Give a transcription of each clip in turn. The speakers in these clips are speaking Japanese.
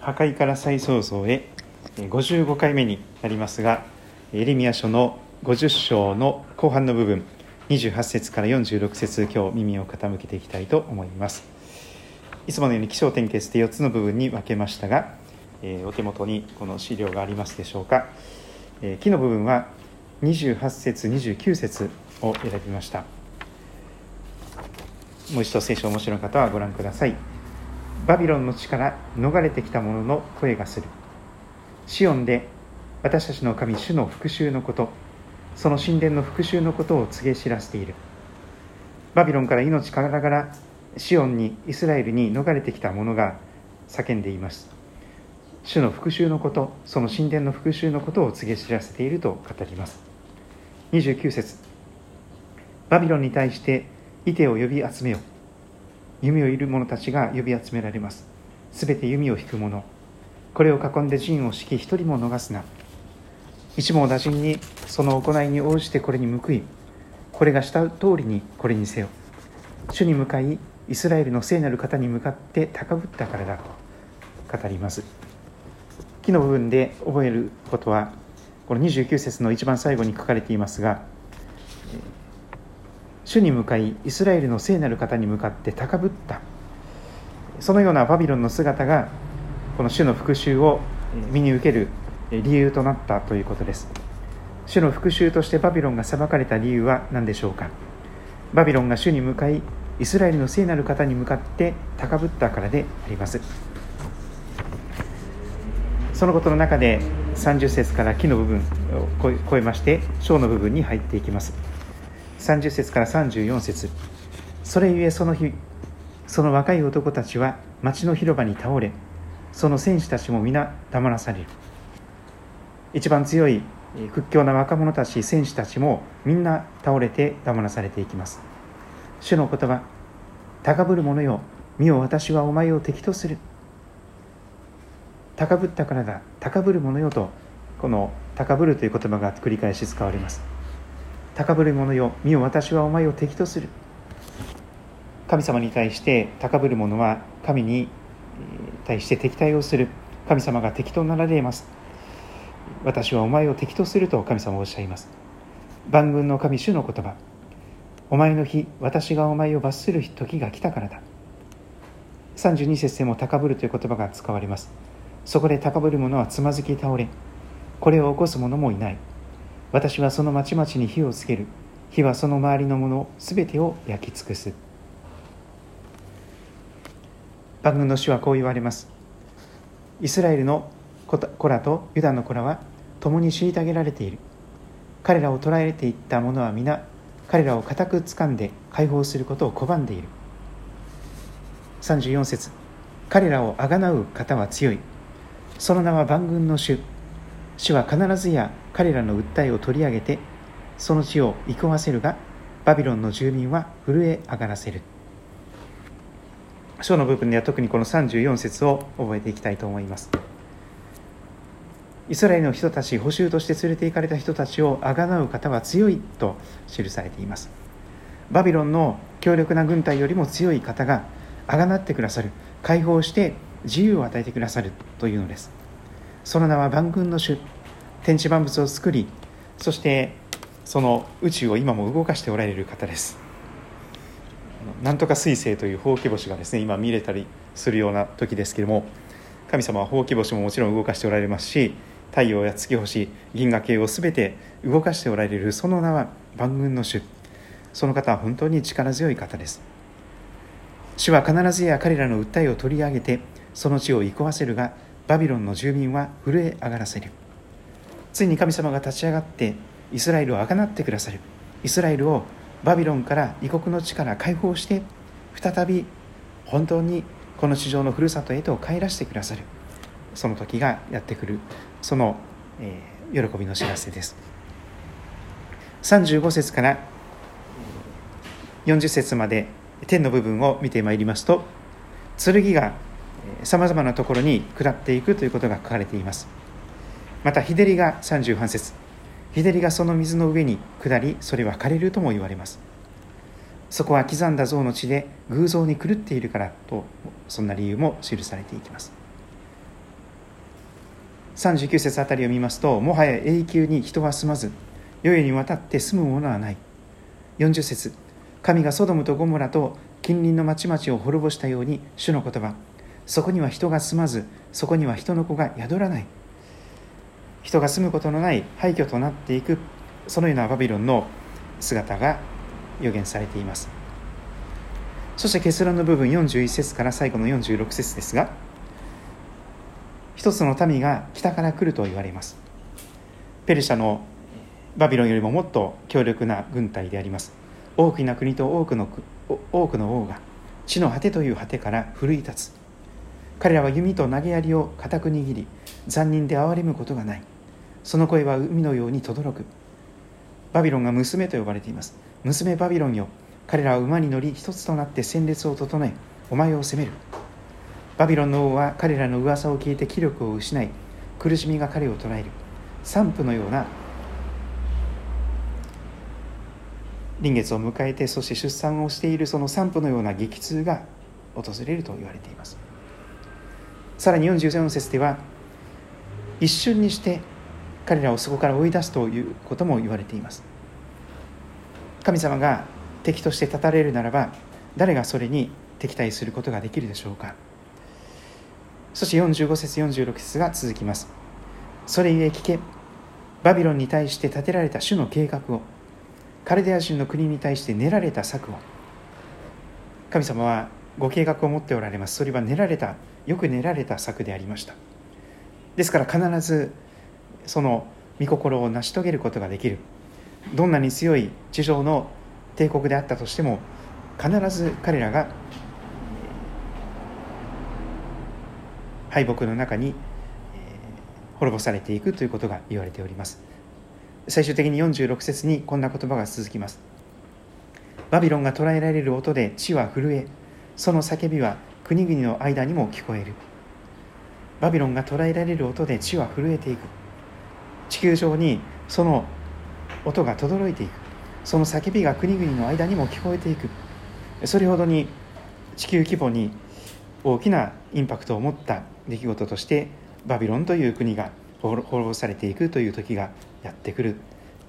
破壊から再創造へ55回目になりますがエレミア書の50章の後半の部分28節から46節今日耳を傾けていきたいと思います。いつものように起承転結で4つの部分に分けましたが、えお手元にこの資料がありますでしょうか、え木の部分は28節29節を選びました。もう一度聖書をお持ちの方はご覧ください。バビロンの地から逃れてきた者の声がする。シオンで私たちの神主の復讐のことその神殿の復讐のことを告げ知らせている。バビロンから命からがらシオンにイスラエルに逃れてきた者が叫んでいます。主の復讐のことその神殿の復讐のことを告げ知らせていると語ります。29節。バビロンに対してイテを呼び集めよ。弓を射る者たちが呼び集められます。すべて弓を引く者。これを囲んで陣を敷き一人も逃すな。一網打尽にその行いに応じてこれに報いこれがした通りにこれにせよ。主に向かいイスラエルの聖なる方に向かって高ぶったからだと語ります。木の部分で覚えることはこの29節の一番最後に書かれていますが主に向かいイスラエルの聖なる方に向かって高ぶった。そのようなバビロンの姿がこの主の復讐を身に受ける理由となったということです。主の復讐としてバビロンが裁かれた理由は何でしょうか。バビロンが主に向かいイスラエルの聖なる方に向かって高ぶったからであります。そのことの中で30節から木の部分を超えまして章の部分に入っていきます。30節から34節。それゆえその日その若い男たちは町の広場に倒れその戦士たちも皆黙らされる。一番強い屈強な若者たち戦士たちもみんな倒れて黙らされていきます。主の言葉高ぶる者よ見よ私はお前を敵とする。高ぶったからだ高ぶる者よとこの高ぶるという言葉が繰り返し使われます。高ぶる者よ見よ私はお前を敵とする。神様に対して高ぶる者は神に対して敵対をする。神様が敵となられます。私はお前を敵とすると神様はおっしゃいます。万軍の神主の言葉。お前の日私がお前を罰する時が来たからだ。32節でも高ぶるという言葉が使われます。そこで高ぶる者はつまずき倒れこれを起こす者もいない。私はその町々に火をつける。火はその周りのものすべてを焼き尽くす。万軍の主はこう言われます。イスラエルの子らとユダの子らは共に虐げられている。彼らを捕らえていった者は皆彼らを固く掴んで解放することを拒んでいる。34節彼らをあがなう方は強い。その名は万軍の主。主は必ずや彼らの訴えを取り上げてその地を憩わせるがバビロンの住民は震え上がらせる。章の部分では特にこの34節を覚えていきたいと思います。イスラエルの人たち補修として連れて行かれた人たちをあがなう方は強いと記されています。バビロンの強力な軍隊よりも強い方があがなってくださる。解放して自由を与えてくださるというのです。その名は万軍の主。天地万物を作りそしてその宇宙を今も動かしておられる方です。なんとか彗星というほうき星がですね今見れたりするような時ですけれども神様はほうき星ももちろん動かしておられますし太陽や月星銀河系を全て動かしておられるその名は万軍の主。その方は本当に力強い方です。主は必ずや彼らの訴えを取り上げてその地を憩わせるがバビロンの住民は震え上がらせる。ついに神様が立ち上がってイスラエルをあがなってくださる。イスラエルをバビロンから異国の地から解放して再び本当にこの地上のふるさとへと帰らせてくださる。その時がやってくる。その、えー、喜びの知らせです。35節から40節まで天の部分を見てまいりますと剣がさまざまなところに下っていくということが書かれています。また日照りが38節。日照りがその水の上に下りそれは枯れるとも言われます。そこは刻んだ像の地で偶像に狂っているからとそんな理由も記されていきます。39節あたりを見ますともはや永久に人は住まず世々にわたって住むものはない。40節。神がソドムとゴモラと近隣の町々を滅ぼしたように主の言葉そこには人が住まずそこには人の子が宿らない。人が住むことのない廃墟となっていくそのようなバビロンの姿が予言されています。そして結論の部分41節から最後の46節ですが一つの民が北から来ると言われます。ペルシャのバビロンよりももっと強力な軍隊であります。大きな国と多くの多くの王が地の果てという果てから奮い立つ。彼らは弓と投げ槍を固く握り残忍で憐れむことがない。その声は海のように轟く。バビロンが娘と呼ばれています。娘バビロンよ彼らは馬に乗り一つとなって戦列を整えお前を責める。バビロンの王は彼らの噂を聞いて気力を失い苦しみが彼を捉える。散布のような臨月を迎えてそして出産をしているその散布のような激痛が訪れると言われています。さらに44節では一瞬にして彼らをそこから追い出すということも言われています。神様が敵として立たれるならば誰がそれに敵対することができるでしょうか。そして45節46節が続きます。それゆえ聞けバビロンに対して立てられた主の計画をカルデア人の国に対して練られた策を。神様はご計画を持っておられます。それは練られたよく練られた策でありました。ですから必ずその御心を成し遂げることができる。どんなに強い地上の帝国であったとしても必ず彼らが敗北の中に滅ぼされていくということが言われております。最終的に46節にこんな言葉が続きます。バビロンが捉えられる音で地は震えその叫びは国々の間にも聞こえる。バビロンが捉えられる音で地は震えていく。地球上にその音が轟いていく。その叫びが国々の間にも聞こえていく。それほどに地球規模に大きなインパクトを持った出来事としてバビロンという国が滅ぼされていくという時がやってくる。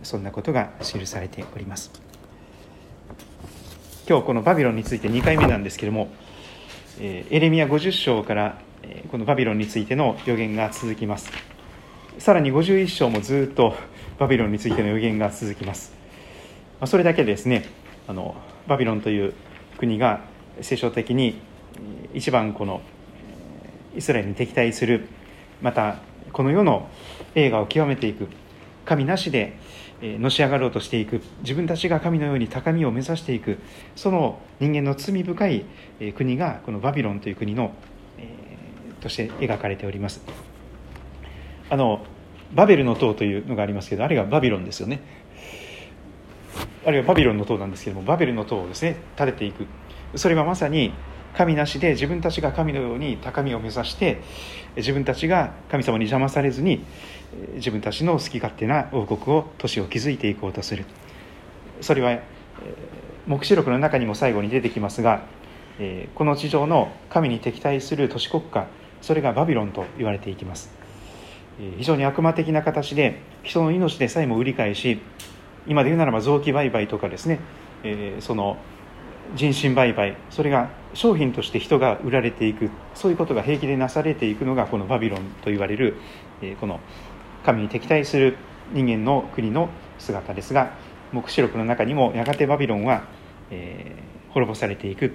そんなことが記されております。今日このバビロンについて2回目なんですけれどもエレミア50章からこのバビロンについての予言が続きます。さらに51章もずっとバビロンについての予言が続きます。それだけですねあのバビロンという国が聖書的に一番このイスラエルに敵対するまたこの世の映画を極めていく神なしでのし上がろうとしていく。自分たちが神のように高みを目指していく。その人間の罪深い国がこのバビロンという国のえとして描かれております。あのバベルの塔というのがありますけどあれがバビロンですよね。あるいはバビロンの塔なんですけどもバベルの塔をですね建てていく。それはまさに神なしで自分たちが神のように高みを目指して自分たちが神様に邪魔されずに自分たちの好き勝手な王国を都市を築いていこうとする。それは黙示録の中にも最後に出てきますがこの地上の神に敵対する都市国家それがバビロンと言われていきます。非常に悪魔的な形で人の命でさえも売り買いし今で言うならば臓器売買とかですねその人身売買それが商品として人が売られていくそういうことが平気でなされていくのがこのバビロンと言われるこの神に敵対する人間の国の姿ですが黙示録の中にもやがてバビロンは、え、滅ぼされていく。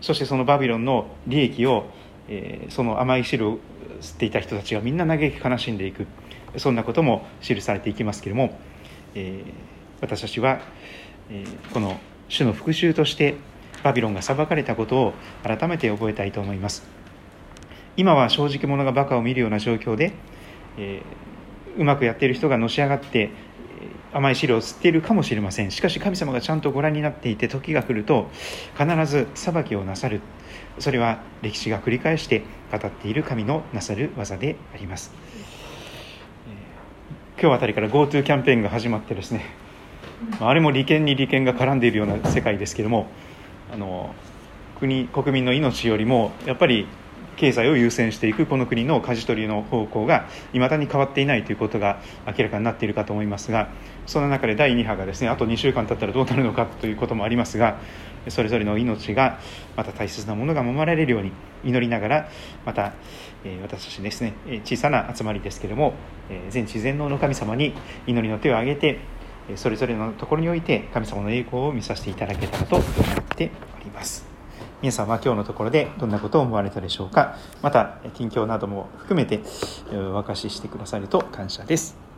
そしてそのバビロンの利益を、え、その甘い汁を吸っていた人たちがみんな嘆き悲しんでいく。そんなことも記されていきますけれども、え、私たちは、えこの主の復讐としてバビロンが裁かれたことを改めて覚えたいと思います。今は正直者がバカを見るような状況で、えー、うまくやっている人がのし上がって甘い汁を吸っているかもしれません。しかし神様がちゃんとご覧になっていて時が来ると必ず裁きをなさる。それは歴史が繰り返して語っている神のなさる技であります。今日あたりから GoTo キャンペーンが始まってですねあれも利権に利権が絡んでいるような世界ですけれどもあの国国民の命よりもやっぱり経済を優先していくこの国の舵取りの方向がいまだに変わっていないということが明らかになっているかと思いますがその中で第2波がですねあと2週間経ったらどうなるのかということもありますがそれぞれの命がまた大切なものが守られるように祈りながらまた、え私たちですね小さな集まりですけれどもえ全知全能の神様に祈りの手を挙げてそれぞれのところにおいて神様の栄光を見させていただけたらと思います。ております。皆さんは今日のところでどんなことを思われたでしょうか。また近況なども含めてお明かししてくださると感謝です。